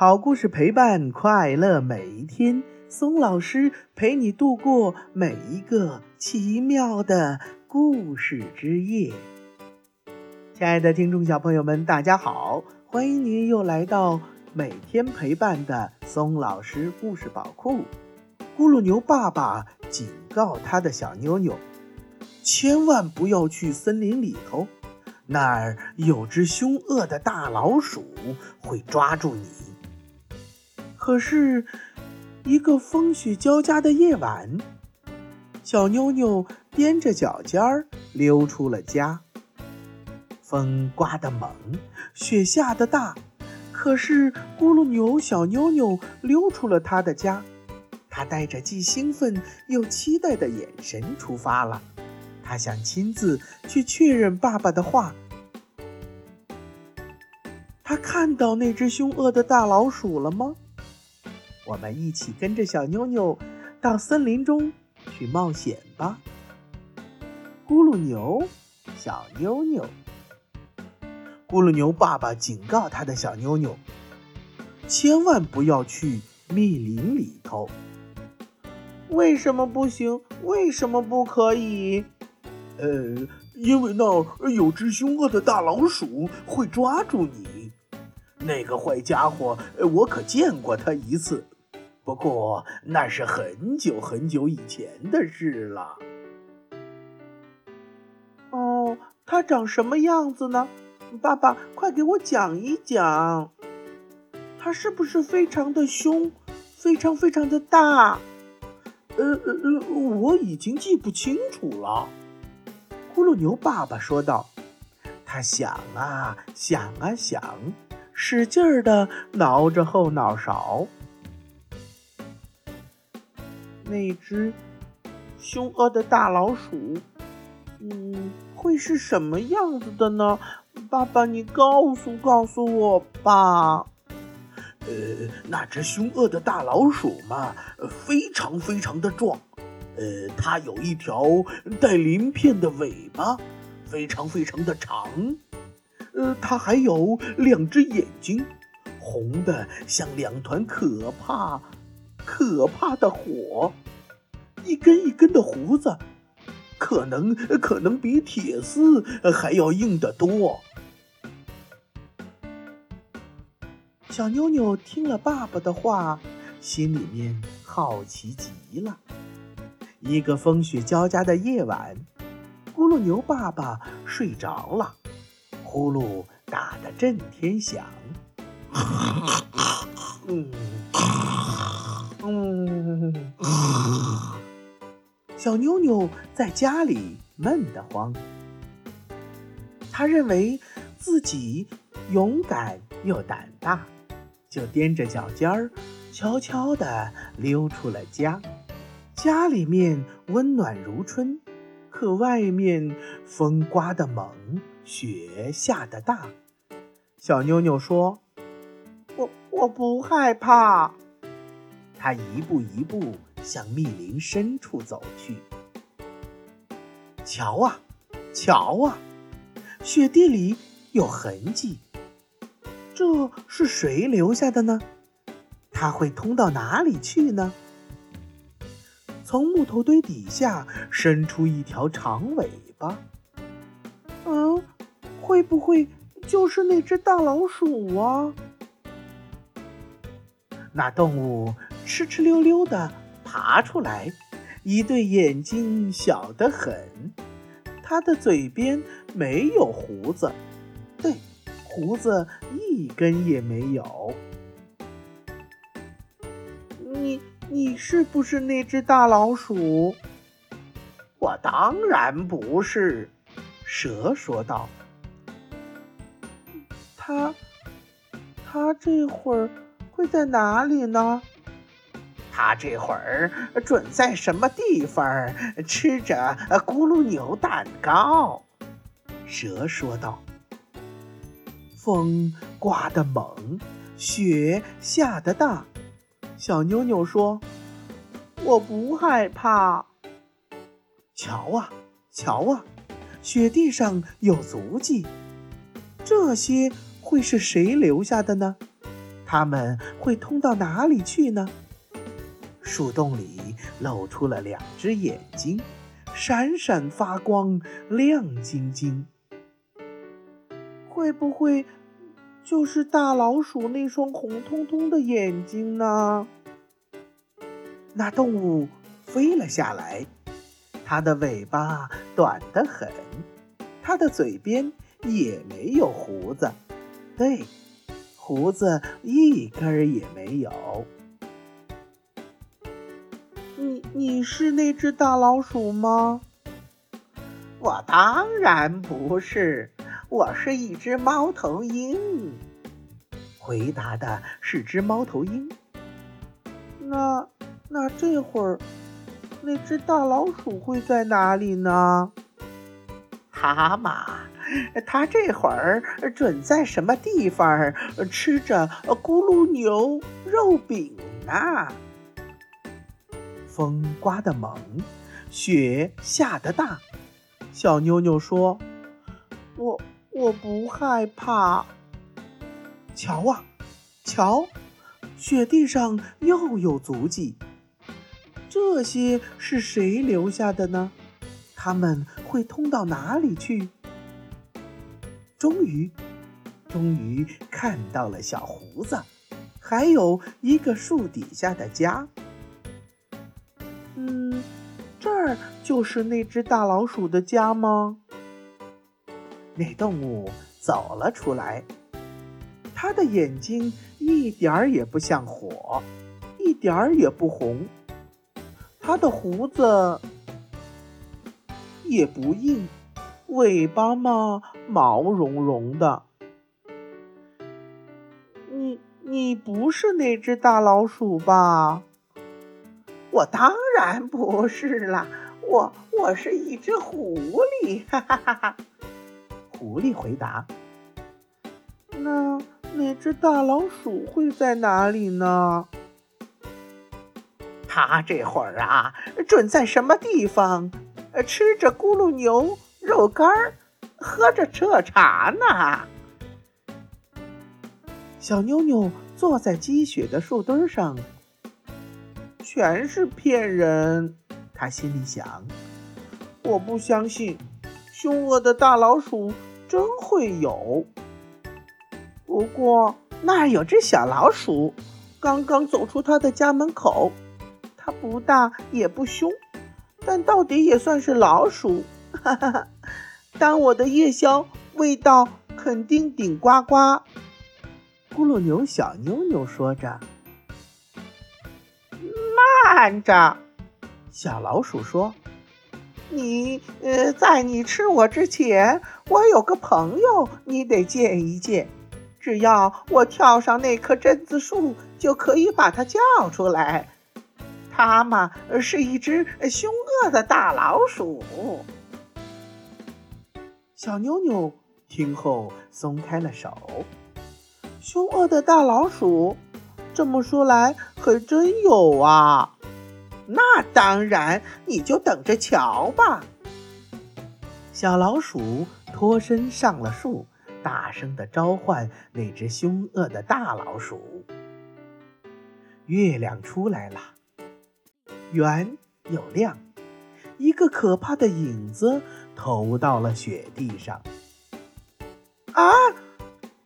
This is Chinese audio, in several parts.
好故事陪伴快乐每一天，松老师陪你度过每一个奇妙的故事之夜。亲爱的听众小朋友们，大家好，欢迎您又来到每天陪伴的松老师故事宝库。咕噜牛爸爸警告他的小妞妞，千万不要去森林里头，那儿有只凶恶的大老鼠会抓住你。可是，一个风雪交加的夜晚，小妞妞踮着脚尖儿溜出了家。风刮得猛，雪下得大，可是咕噜牛小妞妞溜出了他的家。他带着既兴奋又期待的眼神出发了。他想亲自去确认爸爸的话。他看到那只凶恶的大老鼠了吗？我们一起跟着小妞妞到森林中去冒险吧。咕噜牛，小妞妞。咕噜牛爸爸警告他的小妞妞，千万不要去密林里头。为什么不行？为什么不可以？呃，因为那儿有只凶恶的大老鼠会抓住你。那个坏家伙，我可见过他一次。不过那是很久很久以前的事了。哦，他长什么样子呢？爸爸，快给我讲一讲。他是不是非常的凶，非常非常的大？呃呃呃，我已经记不清楚了。咕噜牛爸爸说道。他想啊想啊想，使劲儿的挠着后脑勺。那只凶恶的大老鼠，嗯，会是什么样子的呢？爸爸，你告诉告诉我吧。呃，那只凶恶的大老鼠嘛，非常非常的壮。呃，它有一条带鳞片的尾巴，非常非常的长。呃，它还有两只眼睛，红的像两团可怕可怕的火。一根一根的胡子，可能可能比铁丝还要硬得多。小妞妞听了爸爸的话，心里面好奇极了。一个风雪交加的夜晚，咕噜牛爸爸睡着了，呼噜打得震天响。嗯嗯，小妞妞在家里闷得慌。他认为自己勇敢又胆大。就踮着脚尖儿，悄悄地溜出了家。家里面温暖如春，可外面风刮得猛，雪下得大。小妞妞说：“我我不害怕。”她一步一步向密林深处走去。瞧啊，瞧啊，雪地里有痕迹。这是谁留下的呢？它会通到哪里去呢？从木头堆底下伸出一条长尾巴。会不会就是那只大老鼠啊？那动物哧哧溜溜的爬出来，一对眼睛小得很，它的嘴边没有胡子。对。胡子一根也没有。你你是不是那只大老鼠？我当然不是。蛇说道。他他这会儿会在哪里呢？他这会儿准在什么地方吃着咕噜牛蛋糕。蛇说道。风刮得猛，雪下得大。小妞妞说：“我不害怕。”瞧啊，瞧啊，雪地上有足迹，这些会是谁留下的呢？它们会通到哪里去呢？树洞里露出了两只眼睛，闪闪发光，亮晶晶。会不会就是大老鼠那双红彤彤的眼睛呢？那动物飞了下来，它的尾巴短得很，它的嘴边也没有胡子，对，胡子一根儿也没有。你你是那只大老鼠吗？我当然不是，我是一只猫头鹰。回答的是只猫头鹰。那那这会儿，那只大老鼠会在哪里呢？蛤蟆，他这会儿准在什么地方吃着咕噜牛肉饼呢？风刮得猛，雪下得大。小妞妞说：“我我不害怕。”瞧啊，瞧，雪地上又有足迹。这些是谁留下的呢？他们会通到哪里去？终于，终于看到了小胡子，还有一个树底下的家。嗯，这儿就是那只大老鼠的家吗？那动物走了出来，它的眼睛一点儿也不像火，一点儿也不红，它的胡子也不硬，尾巴嘛毛茸茸的。你你不是那只大老鼠吧？我当然不是啦，我我是一只狐狸，哈哈哈哈。狐狸回答：“那那只大老鼠会在哪里呢？”它这会儿啊，准在什么地方，吃着咕噜牛肉干儿，喝着热茶呢。小妞妞坐在积雪的树墩上。全是骗人，他心里想。我不相信，凶恶的大老鼠真会有。不过那儿有只小老鼠，刚刚走出他的家门口。它不大也不凶，但到底也算是老鼠。哈哈哈！当我的夜宵，味道肯定顶呱呱。咕噜牛小妞妞说着。慢着，小老鼠说：“你呃，在你吃我之前，我有个朋友，你得见一见。只要我跳上那棵榛子树，就可以把它叫出来。它嘛，是一只凶恶的大老鼠。”小妞妞听后松开了手。凶恶的大老鼠。这么说来，还真有啊！那当然，你就等着瞧吧。小老鼠脱身上了树，大声地召唤那只凶恶的大老鼠。月亮出来了，圆又亮，一个可怕的影子投到了雪地上。啊，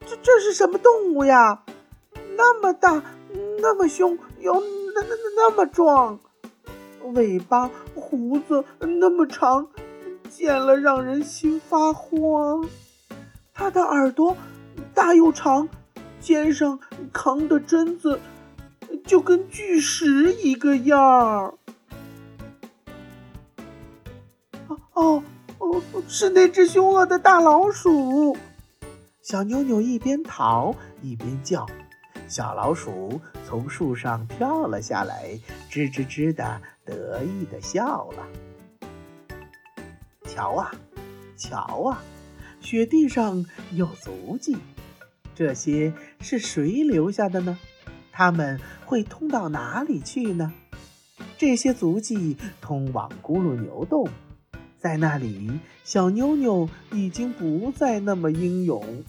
这这是什么动物呀？那么大，那么凶，又那那那那么壮，尾巴胡子那么长，见了让人心发慌。它的耳朵大又长，肩上扛的榛子就跟巨石一个样儿。哦哦，是那只凶恶的大老鼠！小妞妞一边逃一边叫。小老鼠从树上跳了下来，吱吱吱的得意的笑了。瞧啊，瞧啊，雪地上有足迹，这些是谁留下的呢？他们会通到哪里去呢？这些足迹通往咕噜牛洞，在那里，小妞妞已经不再那么英勇，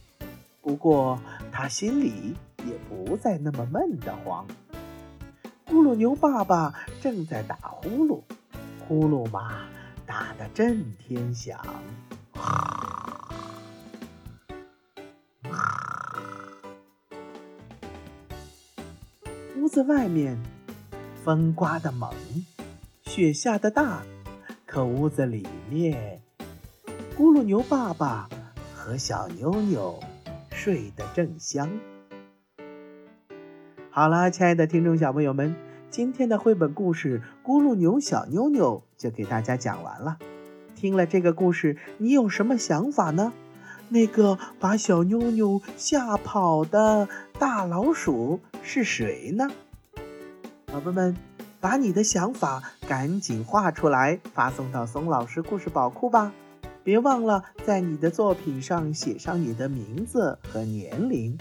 不过她心里。也不再那么闷得慌。咕噜牛爸爸正在打呼噜，呼噜嘛打得震天响。屋子外面，风刮得猛，雪下得大，可屋子里面，咕噜牛爸爸和小妞妞睡得正香。好啦，亲爱的听众小朋友们，今天的绘本故事《咕噜牛小妞妞》就给大家讲完了。听了这个故事，你有什么想法呢？那个把小妞妞吓跑的大老鼠是谁呢？宝贝们，把你的想法赶紧画出来，发送到松老师故事宝库吧！别忘了在你的作品上写上你的名字和年龄。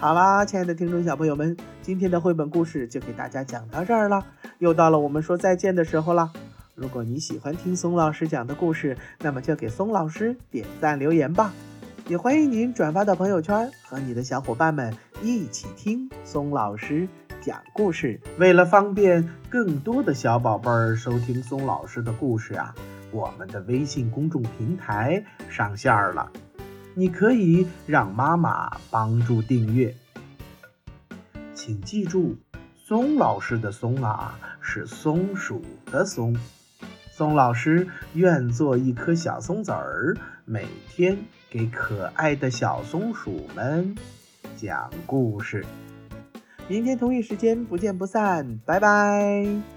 好啦，亲爱的听众小朋友们，今天的绘本故事就给大家讲到这儿了。又到了我们说再见的时候了。如果你喜欢听松老师讲的故事，那么就给松老师点赞留言吧。也欢迎您转发到朋友圈，和你的小伙伴们一起听松老师讲故事。为了方便更多的小宝贝儿收听松老师的故事啊，我们的微信公众平台上线了。你可以让妈妈帮助订阅，请记住，松老师的“松”啊是松鼠的“松”。松老师愿做一颗小松子儿，每天给可爱的小松鼠们讲故事。明天同一时间不见不散，拜拜。